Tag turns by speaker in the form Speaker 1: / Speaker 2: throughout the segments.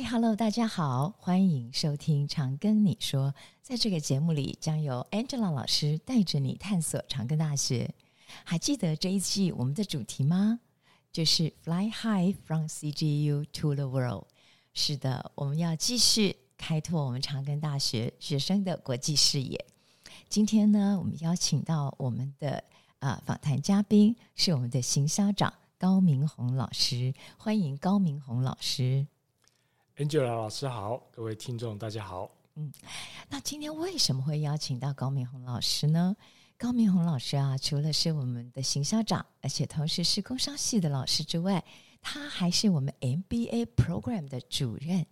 Speaker 1: 嗨，Hello，大家好，欢迎收听《长庚你说》。在这个节目里，将由 Angela 老师带着你探索长庚大学。还记得这一季我们的主题吗？就是 Fly High from CGU to the World。是的，我们要继续开拓我们长庚大学学生的国际视野。今天呢，我们邀请到我们的啊、呃、访谈嘉宾是我们的行销长高明宏老师，欢迎高明宏老师。
Speaker 2: Angel 老师好，各位听众大家好。
Speaker 1: 嗯，那今天为什么会邀请到高明红老师呢？高明红老师啊，除了是我们的行校长，而且同时是工商系的老师之外，他还是我们 MBA program 的主任。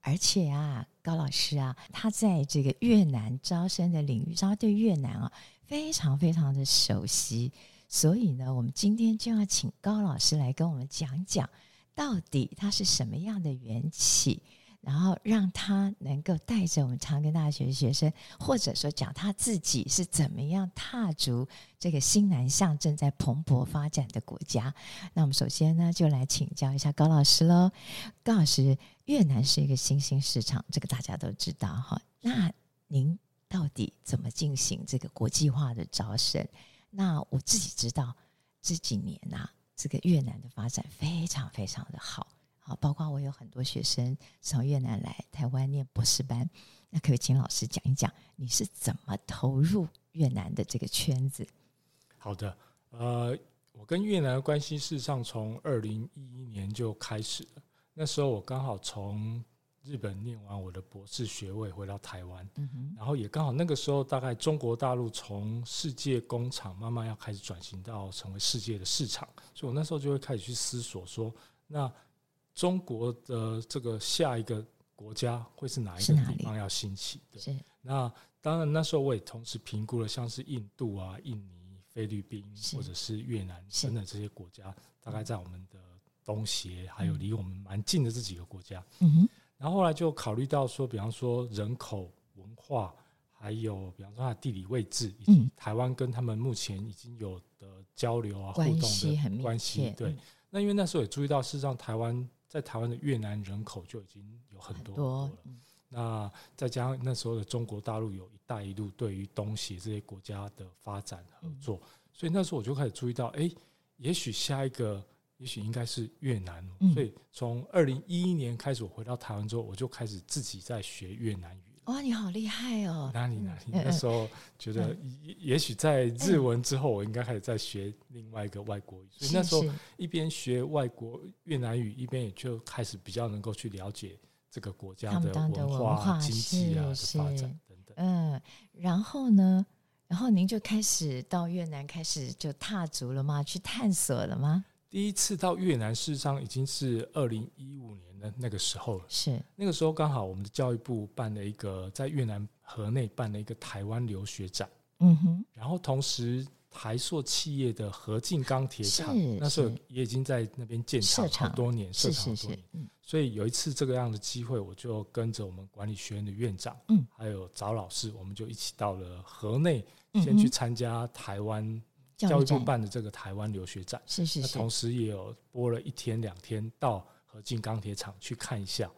Speaker 1: 而且啊，高老师啊，他在这个越南招生的领域，他对越南啊非常非常的熟悉。所以呢，我们今天就要请高老师来跟我们讲讲。到底他是什么样的缘起，然后让他能够带着我们长庚大学的学生，或者说讲他自己是怎么样踏足这个新南向正在蓬勃发展的国家？那我们首先呢，就来请教一下高老师喽。高老师，越南是一个新兴市场，这个大家都知道哈。那您到底怎么进行这个国际化的招生？那我自己知道这几年呐、啊。这个越南的发展非常非常的好，好，包括我有很多学生从越南来台湾念博士班，那可以请老师讲一讲你是怎么投入越南的这个圈子？
Speaker 2: 好的，呃，我跟越南的关系事实上从二零一一年就开始了，那时候我刚好从。日本念完我的博士学位回到台湾，嗯，然后也刚好那个时候，大概中国大陆从世界工厂慢慢要开始转型到成为世界的市场，所以我那时候就会开始去思索说，那中国的这个下一个国家会是哪一个地方要兴起？的？是。那当然那时候我也同时评估了像是印度啊、印尼、菲律宾或者是越南等等这些国家，大概在我们的东协还有离我们蛮近的这几个国家，嗯哼。然后后来就考虑到说，比方说人口、文化，还有比方说它的地理位置，以及台湾跟他们目前已经有的交流啊、互动的关系。对，那因为那时候也注意到，事实上台湾在台湾的越南人口就已经有很多了。那再加上那时候的中国大陆有一带一路，对于东协这些国家的发展合作，所以那时候我就开始注意到，哎，也许下一个。也许应该是越南，所以从二零一一年开始，我回到台湾之后，我就开始自己在学越南语。
Speaker 1: 哇，你好厉害哦！
Speaker 2: 哪里哪里？那时候觉得，也许在日文之后，我应该开始在学另外一个外国语。所以那时候一边学外国越南语，一边也就开始比较能够去了解这个国家的文化、经济啊的发展等等。
Speaker 1: 嗯，然后呢？然后您就开始到越南，开始就踏足了吗？去探索了吗？
Speaker 2: 第一次到越南，事实上已经是二零一五年的那个时候了。
Speaker 1: 是那
Speaker 2: 个时候刚好我们的教育部办了一个在越南河内办了一个台湾留学展。嗯哼。然后同时台塑企业的合进钢铁厂那时候也已经在那边建厂好多年，设厂好多年。所以有一次这个样的机会，我就跟着我们管理学院的院长，嗯，还有找老师，我们就一起到了河内，先去参加台湾。教育部办的这个台湾留学展，是是是，同时也有播了一天两天到合进钢铁厂去看一下。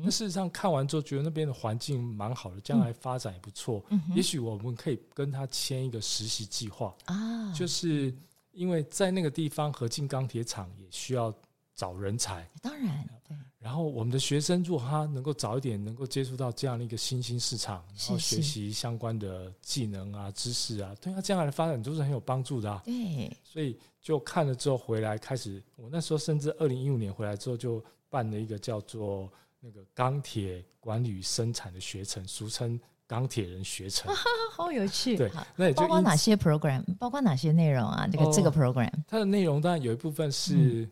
Speaker 2: 那事实上看完之后，觉得那边的环境蛮好的，将来发展也不错。也许我们可以跟他签一个实习计划啊，就是因为在那个地方合进钢铁厂也需要找人才，
Speaker 1: 当然。
Speaker 2: 然后我们的学生如果他能够早一点能够接触到这样的一个新兴市场，然后学习相关的技能啊、知识啊，对他将来的发展都是很有帮助的啊。对，所以就看了之后回来开始，我那时候甚至二零一五年回来之后就办了一个叫做那个钢铁管理与生产的学程，俗称钢铁人学程，
Speaker 1: 好有趣。
Speaker 2: 对，那也就
Speaker 1: 包括哪些 program，包括哪些内容啊？这个这个 program，
Speaker 2: 它的内容当然有一部分是。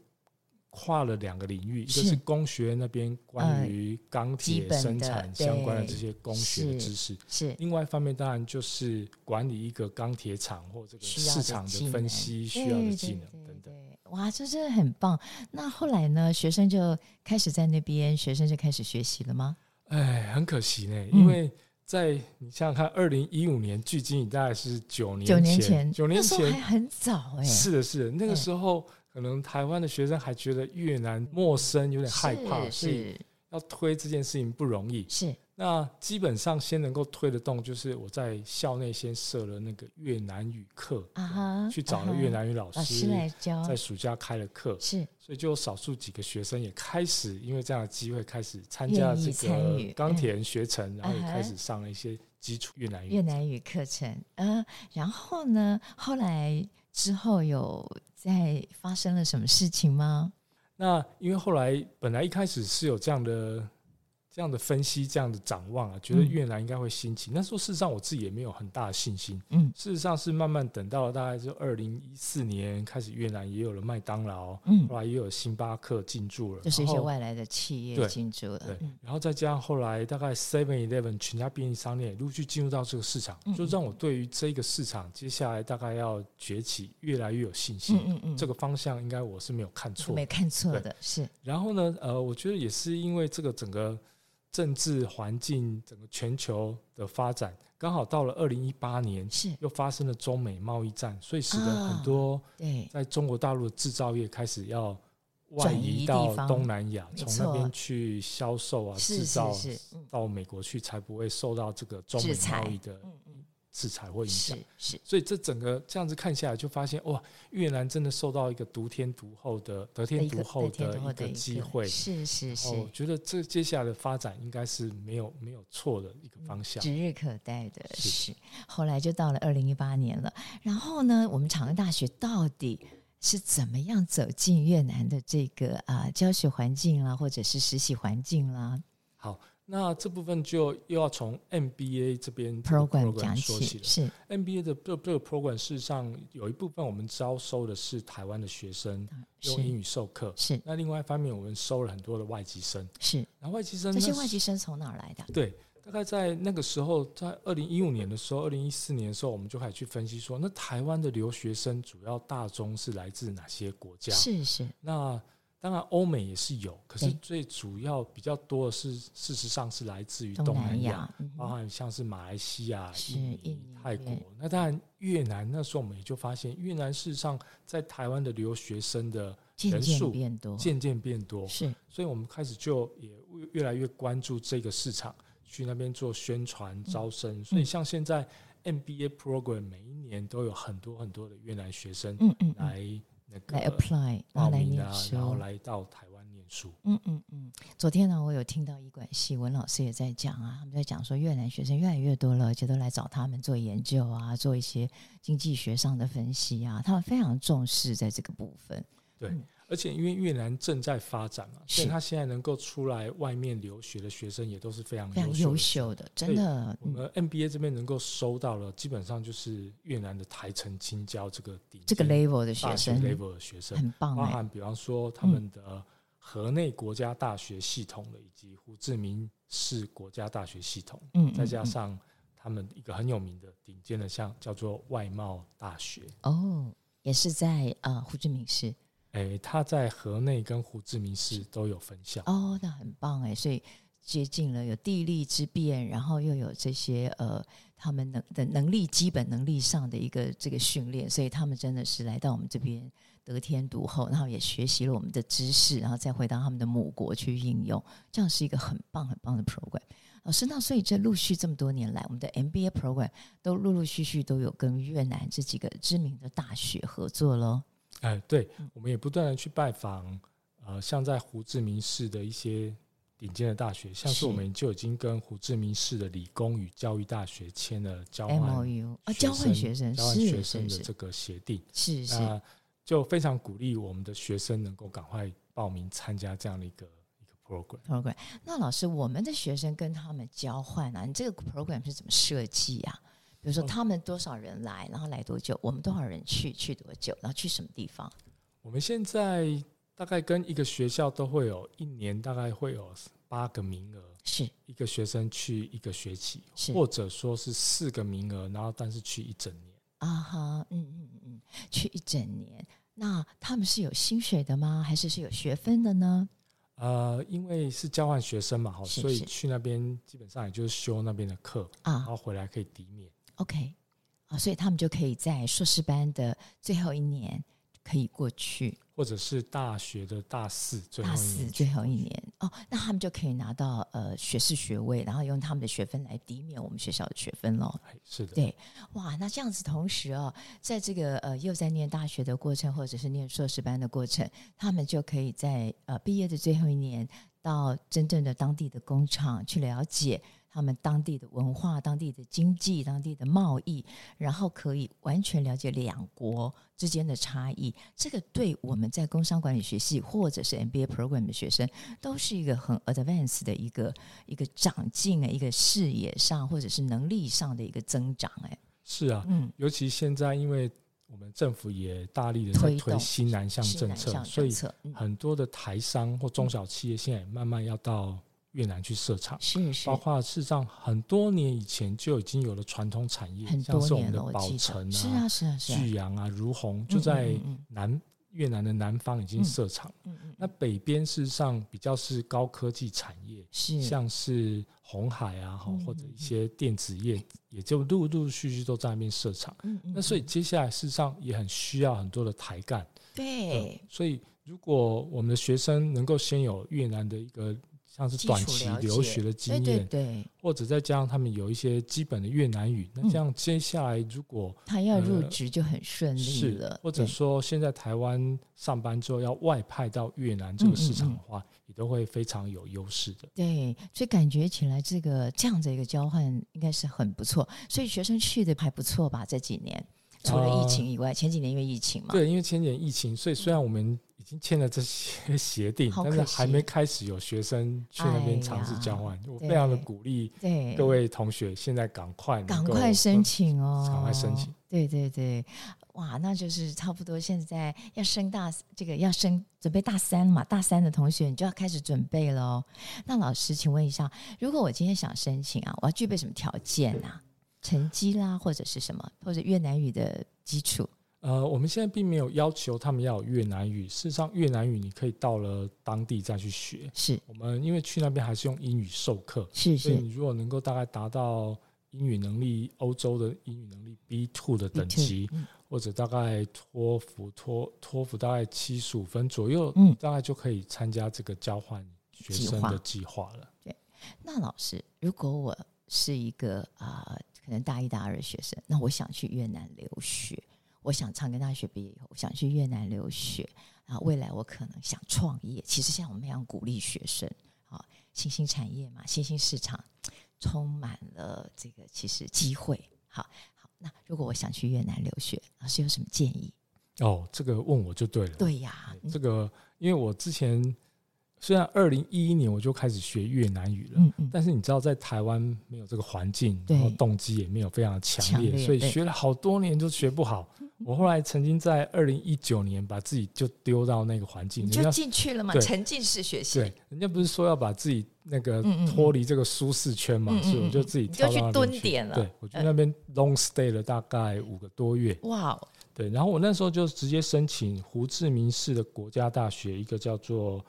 Speaker 2: 跨了两个领域，一个是工学那边关于钢铁生产相关的这些工学的知识，是另外一方面当然就是管理一个钢铁厂或这个市场的分析需要的技能等等。
Speaker 1: 哇，这真的很棒！那后来呢，学生就开始在那边，学生就开始学习了吗？
Speaker 2: 哎，很可惜呢，因为在你想想看，二零一五年距今大概是九年前，九年前，
Speaker 1: 九年前还很早哎，
Speaker 2: 是的，是的，那个时候。可能台湾的学生还觉得越南陌生，有点害怕，所以要推这件事情不容易。
Speaker 1: 是。
Speaker 2: 那基本上先能够推得动，就是我在校内先设了那个越南语课啊，去找了越南语老师，
Speaker 1: 老师来教，
Speaker 2: 在暑假开了课，
Speaker 1: 是，
Speaker 2: 所以就有少数几个学生也开始因为这样的机会开始参加这个钢铁人学程，然后也开始上了一些基础越南语
Speaker 1: 越南语课程。嗯，然后呢，后来之后有在发生了什么事情吗？
Speaker 2: 那因为后来本来一开始是有这样的。这样的分析，这样的展望啊，觉得越南应该会兴起。那时候事实上我自己也没有很大的信心。嗯，事实上是慢慢等到了大概就二零一四年开始，越南也有了麦当劳，嗯，后来也有星巴克进驻了，
Speaker 1: 就是一些外来的企业进驻了。
Speaker 2: 对，然后再加上后来大概 Seven Eleven 全家便利商店陆续进入到这个市场，就让我对于这个市场接下来大概要崛起越来越有信心。嗯嗯嗯，这个方向应该我是没有看错，
Speaker 1: 没看错的是。
Speaker 2: 然后呢，呃，我觉得也是因为这个整个。政治环境，整个全球的发展，刚好到了二零一八年，是。又发生了中美贸易战，所以使得很多在中国大陆的制造业开始要外移到东南亚，从那边去销售啊，制造到美国去，才不会受到这个中美贸易的。制裁或影响，是，所以这整个这样子看下来，就发现哇，越南真的受到一个独天独厚的得天独厚的一个机会，
Speaker 1: 是是是，
Speaker 2: 我觉得这接下来的发展应该是没有没有错的一个方向，
Speaker 1: 指日可待的是。后来就到了二零一八年了，然后呢，我们长安大学到底是怎么样走进越南的这个啊教学环境啦，或者是实习环境啦？
Speaker 2: 好。那这部分就又要从 MBA 这边 program 讲起了。是 MBA 的这这个 program，事实上有一部分我们招收的是台湾的学生，用英语授课。是。那另外一方面，我们收了很多的外籍生。是。然后外籍生，
Speaker 1: 这些外籍生从哪儿来的？
Speaker 2: 对，大概在那个时候，在二零一五年的时候，二零一四年的时候，我们就开始去分析说，那台湾的留学生主要大宗是来自哪些国家？
Speaker 1: 是是。
Speaker 2: 那当然，欧美也是有，可是最主要比较多的是，事实上是来自于东南亚，包含像是马来西亚、印尼、泰国。那当然，越南那时候我们也就发现，越南事实上在台湾的留学生的人数
Speaker 1: 变多，
Speaker 2: 渐渐变多。是，所以我们开始就也越来越关注这个市场，去那边做宣传招生。所以像现在 MBA program 每一年都有很多很多的越南学生来。
Speaker 1: 来 apply，然后来念书，
Speaker 2: 然后来到台湾念书。
Speaker 1: 嗯嗯嗯。昨天呢，我有听到医管系文老师也在讲啊，他们在讲说越南学生越来越多了，而且都来找他们做研究啊，做一些经济学上的分析啊，他们非常重视在这个部分。
Speaker 2: 对。嗯而且因为越南正在发展嘛，所以他现在能够出来外面留学的学生也都是非常优秀的，非常优秀的，
Speaker 1: 真的。
Speaker 2: 我们 MBA 这边能够收到了，基本上就是越南的台城青椒这个顶
Speaker 1: 这个 level 的学生
Speaker 2: ，level 的学生
Speaker 1: 很棒。
Speaker 2: 包含比方说他们的河内国家大学系统的，以及胡志明市国家大学系统，嗯，再加上他们一个很有名的顶尖的，像叫做外贸大学，
Speaker 1: 哦，也是在呃胡志明市。
Speaker 2: 哎、欸，他在河内跟胡志明市都有分校
Speaker 1: 哦，那很棒哎，所以接近了有地利之便，然后又有这些呃，他们能的能力基本能力上的一个这个训练，所以他们真的是来到我们这边得天独厚，然后也学习了我们的知识，然后再回到他们的母国去应用，这样是一个很棒很棒的 program。老师，那所以这陆续这么多年来，我们的 MBA program 都陆陆续续都有跟越南这几个知名的大学合作喽。
Speaker 2: 哎，对，我们也不断的去拜访，呃，像在胡志明市的一些顶尖的大学，像是我们就已经跟胡志明市的理工与教育大学签了交换
Speaker 1: MOU 啊，交换学生，
Speaker 2: 交换学生的这个协定，
Speaker 1: 是是，
Speaker 2: 就非常鼓励我们的学生能够赶快报名参加这样的一个一个 program。
Speaker 1: program，那老师，我们的学生跟他们交换啊，你这个 program 是怎么设计呀？比如说，他们多少人来，然后来多久？我们多少人去，去多久？然后去什么地方？
Speaker 2: 我们现在大概跟一个学校都会有一年，大概会有八个名额，是一个学生去一个学期，或者说是四个名额，然后但是去一整年。
Speaker 1: 啊哈，嗯嗯嗯，去一整年。那他们是有薪水的吗？还是是有学分的呢？
Speaker 2: 呃，因为是交换学生嘛，好，所以去那边基本上也就是修那边的课啊，然后回来可以抵免。
Speaker 1: OK，啊，所以他们就可以在硕士班的最后一年可以过去，
Speaker 2: 或者是大学的大四最后
Speaker 1: 大四最后一年哦，那他们就可以拿到呃学士学位，然后用他们的学分来抵免我们学校的学分喽。
Speaker 2: 是的，
Speaker 1: 对，哇，那这样子同时哦，在这个呃又在念大学的过程，或者是念硕士班的过程，他们就可以在呃毕业的最后一年，到真正的当地的工厂去了解。他们当地的文化、当地的经济、当地的贸易，然后可以完全了解两国之间的差异。这个对我们在工商管理学系或者是 MBA program 的学生，都是一个很 advanced 的一个一个长进啊，一个视野上或者是能力上的一个增长。哎，
Speaker 2: 是啊，嗯，尤其现在因为我们政府也大力的在推新南向政策，政策所以很多的台商或中小企业现在也慢慢要到。越南去设厂，
Speaker 1: 是是，
Speaker 2: 包括事实上很多年以前就已经有了传统产业，像是我们的宝城啊，
Speaker 1: 是啊是啊是啊，
Speaker 2: 聚阳啊、如虹，就在南越南的南方已经设厂。嗯嗯，那北边事实上比较是高科技产业，是像是红海啊，或者一些电子业，也就陆陆续续都在那边设厂。那所以接下来事实上也很需要很多的台干。
Speaker 1: 对，
Speaker 2: 所以如果我们的学生能够先有越南的一个。像是短期留学的经验，
Speaker 1: 对对对，
Speaker 2: 或者再加上他们有一些基本的越南语，那这样接下来如果
Speaker 1: 他要入职就很顺利了。
Speaker 2: 或者说现在台湾上班之后要外派到越南这个市场的话，也都会非常有优势的。
Speaker 1: 对，所以感觉起来这个这样的一个交换应该是很不错。所以学生去的还不错吧？这几年除了疫情以外，前几年因为疫情嘛，
Speaker 2: 对，因为前几年疫情，所以虽然我们。签了这些 协定，但是还没开始有学生去那边尝试交换。我非常的鼓励各位同学，现在赶快
Speaker 1: 赶快申请哦，
Speaker 2: 赶快申请。
Speaker 1: 对对对，哇，那就是差不多现在要升大这个要升准备大三嘛，大三的同学你就要开始准备了哦。那老师，请问一下，如果我今天想申请啊，我要具备什么条件啊？成绩啦，或者是什么，或者越南语的基础？
Speaker 2: 呃，我们现在并没有要求他们要有越南语。事实上，越南语你可以到了当地再去学。
Speaker 1: 是
Speaker 2: 我们因为去那边还是用英语授课，
Speaker 1: 是是。
Speaker 2: 所以你如果能够大概达到英语能力欧洲的英语能力 B two 的等级，嗯、或者大概托福托托福大概七十五分左右，嗯，大概就可以参加这个交换学生的计划了。
Speaker 1: 对，那老师，如果我是一个啊、呃，可能大一大二的学生，那我想去越南留学。我想长庚大学毕业以后，我想去越南留学，然后未来我可能想创业。其实像我们一样鼓励学生啊，新兴产业嘛，新兴市场充满了这个其实机会。好好，那如果我想去越南留学，老师有什么建议？
Speaker 2: 哦，这个问我就对了。
Speaker 1: 对呀，
Speaker 2: 这个因为我之前。虽然二零一一年我就开始学越南语了，嗯嗯，但是你知道在台湾没有这个环境，然后动机也没有非常的强烈，所以学了好多年都学不好。我后来曾经在二零一九年把自己就丢到那个环境，
Speaker 1: 你就进去了嘛，沉浸式学习。
Speaker 2: 对，人家不是说要把自己那个脱离这个舒适圈嘛，所以我就自己跳到那边去
Speaker 1: 蹲点了。
Speaker 2: 对，我去那边 long stay 了大概五个多月。
Speaker 1: 哇，
Speaker 2: 对，然后我那时候就直接申请胡志明市的国家大学，一个叫做。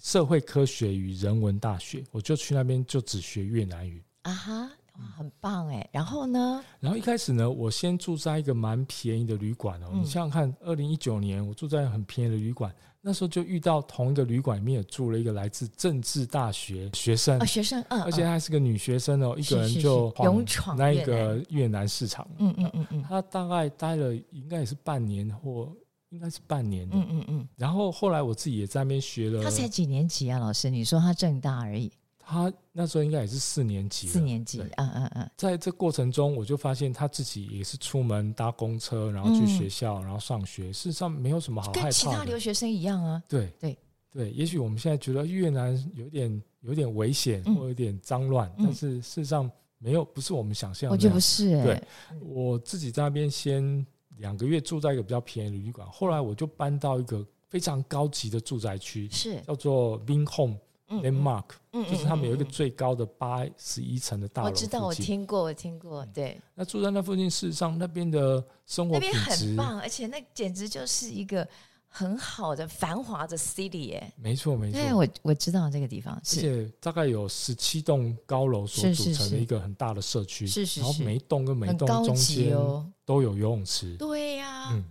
Speaker 2: 社会科学与人文大学，我就去那边就只学越南语
Speaker 1: 啊哈，很棒哎。然后呢？
Speaker 2: 然后一开始呢，我先住在一个蛮便宜的旅馆哦。嗯、你想想看，二零一九年我住在很便宜的旅馆，那时候就遇到同一个旅馆里面也住了一个来自政治大学学生，
Speaker 1: 哦、学生，嗯，
Speaker 2: 而且还是个女学生哦，嗯、一个人就勇闯那一个越南市场，嗯嗯嗯嗯，她大概待了应该也是半年或。应该是半年的，嗯嗯嗯。然后后来我自己也在那边学了。
Speaker 1: 他才几年级啊，老师？你说他正大而已。
Speaker 2: 他那时候应该也是四年级。
Speaker 1: 四年级，嗯嗯嗯。
Speaker 2: 在这过程中，我就发现他自己也是出门搭公车，然后去学校，然后上学。事实上没有什么好害怕的。跟
Speaker 1: 其他留学生一样啊。
Speaker 2: 对
Speaker 1: 对
Speaker 2: 对，也许我们现在觉得越南有点有点危险或有点脏乱，但是事实上没有，不是我们想象的。
Speaker 1: 我觉得不是。
Speaker 2: 对，我自己在那边先。两个月住在一个比较便宜的旅馆，后来我就搬到一个非常高级的住宅区，是叫做 Vinhome Landmark，嗯，就是他们有一个最高的八十一层的大楼。我
Speaker 1: 知道，我听过，我听过。对，
Speaker 2: 那住在那附近，事实上那边的生活品质
Speaker 1: 很棒，而且那简直就是一个很好的繁华的 city 耶。
Speaker 2: 没错，没错。
Speaker 1: 对，我我知道这个地方，而
Speaker 2: 且大概有十七栋高楼所组成的一个很大的社区，是是是。然后每一栋跟每一栋中间都有游泳池，
Speaker 1: 对呀，嗯，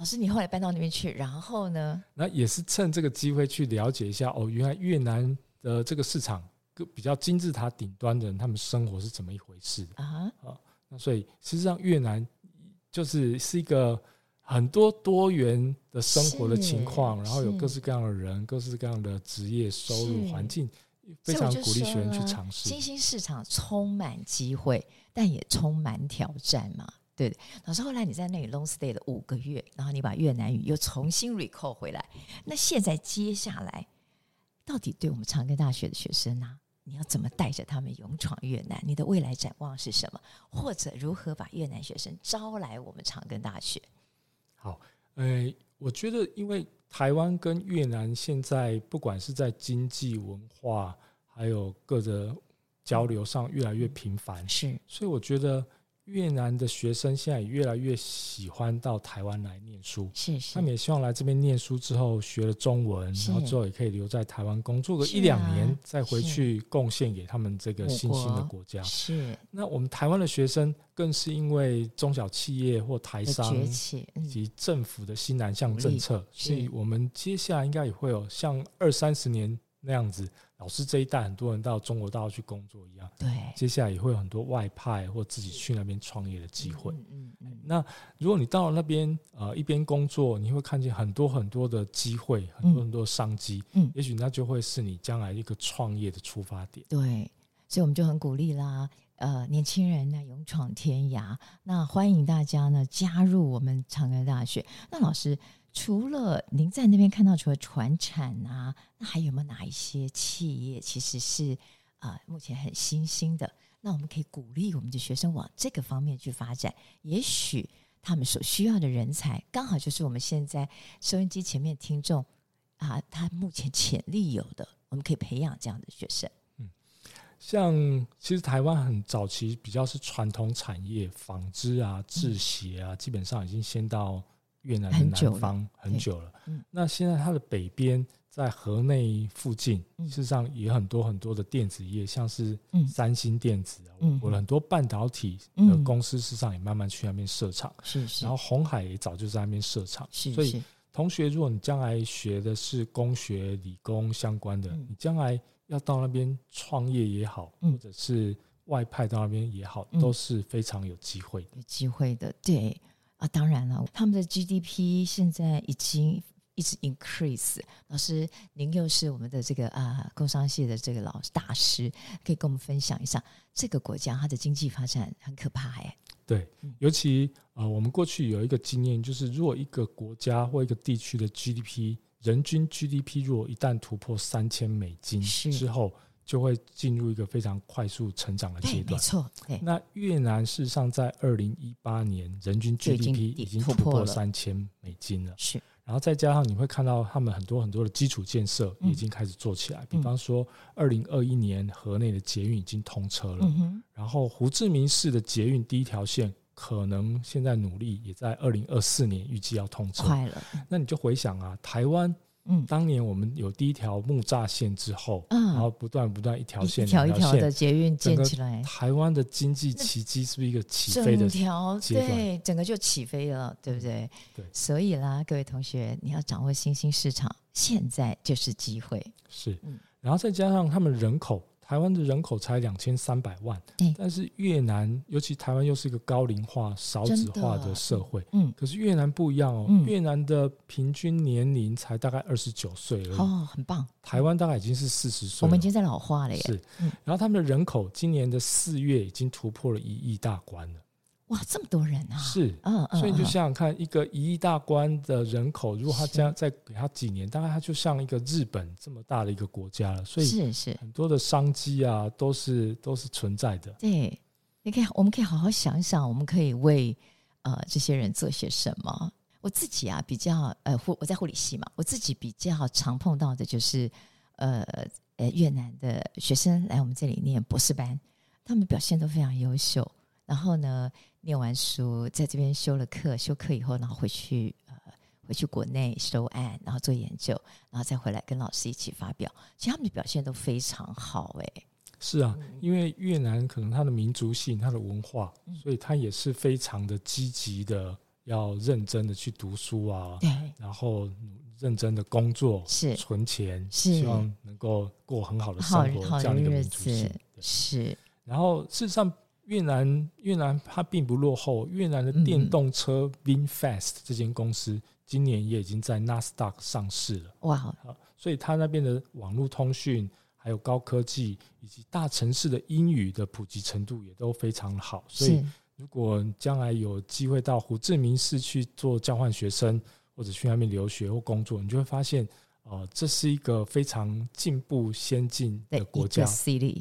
Speaker 1: 老师，你后来搬到那边去，然后呢？
Speaker 2: 那也是趁这个机会去了解一下哦，原来越南的这个市场，比较金字塔顶端的人，他们生活是怎么一回事啊？啊，那所以实际上越南就是是一个很多多元的生活的情况，然后有各式各样的人，各式各样的职业、收入、环境，非常鼓励学生去尝试。
Speaker 1: 新兴市场充满机会，但也充满挑战嘛。对，老师，后来你在那里 long stay 了五个月，然后你把越南语又重新 recall 回来。那现在接下来，到底对我们长庚大学的学生呢、啊，你要怎么带着他们勇闯越南？你的未来展望是什么？或者如何把越南学生招来我们长庚大学？
Speaker 2: 好，呃，我觉得因为台湾跟越南现在不管是在经济、文化，还有各个交流上越来越频繁，
Speaker 1: 是，
Speaker 2: 所以我觉得。越南的学生现在也越来越喜欢到台湾来念书，
Speaker 1: 是是，
Speaker 2: 他们也希望来这边念书之后学了中文，然后之后也可以留在台湾工作个一两年，再回去贡献给他们这个新兴的国家。
Speaker 1: 是，
Speaker 2: 那我们台湾的学生更是因为中小企业或台商以及政府的新南向政策，所以我们接下来应该也会有像二三十年那样子。老师这一代很多人到中国大陆去工作一样，
Speaker 1: 对，
Speaker 2: 接下来也会有很多外派或自己去那边创业的机会。
Speaker 1: 嗯。
Speaker 2: 那如果你到了那边，呃，一边工作，你会看见很多很多的机会，很多很多的商机。嗯，也许那就会是你将来一个创业的出发点。
Speaker 1: 对，所以我们就很鼓励啦，呃，年轻人呢勇闯天涯，那欢迎大家呢加入我们长安大学。那老师。除了您在那边看到，除了传产啊，那还有没有哪一些企业其实是啊、目前很新兴的？那我们可以鼓励我们的学生往这个方面去发展。也许他们所需要的人才，刚好就是我们现在收音机前面听众啊，他目前潜力有的，我们可以培养这样的学生。
Speaker 2: 嗯，像其实台湾很早期比较是传统产业，纺织啊、制鞋啊、基本上已经先到。越南的南方很久了，那现在它的北边在河内附近，事实上也很多很多的电子业，像是三星电子，我很多半导体的公司，事实上也慢慢去那边设厂。是是。然后红海也早就在那边设厂。是是。所以同学，如果你将来学的是工学、理工相关的，你将来要到那边创业也好，或者是外派到那边也好，都是非常有机会的。
Speaker 1: 有机会的，对。啊，当然了，他们的 GDP 现在已经一直 increase。老师，您又是我们的这个啊工商系的这个老大师，可以跟我们分享一下这个国家它的经济发展很可怕哎。
Speaker 2: 对，尤其呃，我们过去有一个经验，就是如果一个国家或一个地区的 GDP 人均 GDP 如果一旦突破三千美金之后。就会进入一个非常快速成长的阶段。没错，那越南事实上在二零一八年人均 GDP 已经突破三千美金了。是，然后再加上你会看到他们很多很多的基础建设已经开始做起来。比方说，二零二一年河内的捷运已经通车了。然后胡志明市的捷运第一条线可能现在努力也在二零二四年预计要通车。快了。那你就回想啊，台湾。嗯，当年我们有第一条木栅线之后，嗯，然后不断不断一条线一条一条的捷运建起来，台湾的经济奇迹是不是一个起飞的整条？
Speaker 1: 对，整个就起飞了，对不对？对，所以啦，各位同学，你要掌握新兴市场，现在就是机会。
Speaker 2: 是，然后再加上他们人口。台湾的人口才两千三百万，但是越南，尤其台湾又是一个高龄化、少子化的社会，嗯，可是越南不一样哦，越南的平均年龄才大概二十九岁而已，
Speaker 1: 哦，很棒。
Speaker 2: 台湾大概已经是四十岁，
Speaker 1: 我们已经在老化了耶。
Speaker 2: 是，然后他们的人口今年的四月已经突破了一亿大关了。
Speaker 1: 哇，这么多人啊！
Speaker 2: 是，嗯嗯，所以你就想想看，一个一亿大关的人口，如果他将再给他几年，大概他就像一个日本这么大的一个国家了。所以是是很多的商机啊，都是都是存在的。
Speaker 1: 对，你可以，我们可以好好想一想，我们可以为呃这些人做些什么。我自己啊，比较呃护我在护理系嘛，我自己比较常碰到的就是呃呃越南的学生来我们这里念博士班，他们表现都非常优秀。然后呢，念完书，在这边修了课，修课以后，然后回去呃，回去国内收案，然后做研究，然后再回来跟老师一起发表。其实他们的表现都非常好，哎。
Speaker 2: 是啊，因为越南可能它的民族性、它的文化，所以它也是非常的积极的要认真的去读书啊，
Speaker 1: 对，
Speaker 2: 然后认真的工作，
Speaker 1: 是
Speaker 2: 存钱，
Speaker 1: 是
Speaker 2: 希望能够过很好的生活，
Speaker 1: 好
Speaker 2: 这样一个
Speaker 1: 日
Speaker 2: 民族性
Speaker 1: 子是。
Speaker 2: 然后事实上，越南越南它并不落后，越南的电动车 VinFast 这间公司今年也已经在纳斯达克上市了。
Speaker 1: 哇，
Speaker 2: 所以它那边的网络通讯。还有高科技以及大城市的英语的普及程度也都非常好，所以如果将来有机会到胡志明市去做交换学生，或者去那边留学或工作，你就会发现，呃，这是一个非常进步先进的国家。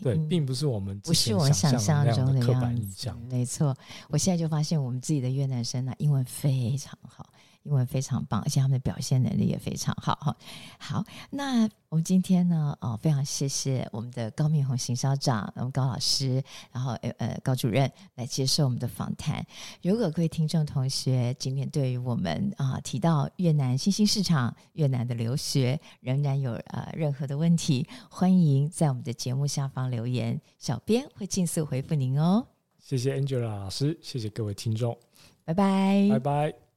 Speaker 2: 对，并不是我们不是我想象中的刻板印象。
Speaker 1: 没错，我现在就发现我们自己的越南生呢，英文非常好。英文非常棒，而且他们的表现能力也非常好哈。好，那我们今天呢，哦，非常谢谢我们的高明宏行销长，我们高老师，然后呃高主任来接受我们的访谈。如果各位听众同学今天对于我们啊提到越南新兴市场、越南的留学仍然有呃任何的问题，欢迎在我们的节目下方留言，小编会尽速回复您哦。
Speaker 2: 谢谢 Angela 老师，谢谢各位听众，
Speaker 1: 拜拜，
Speaker 2: 拜拜。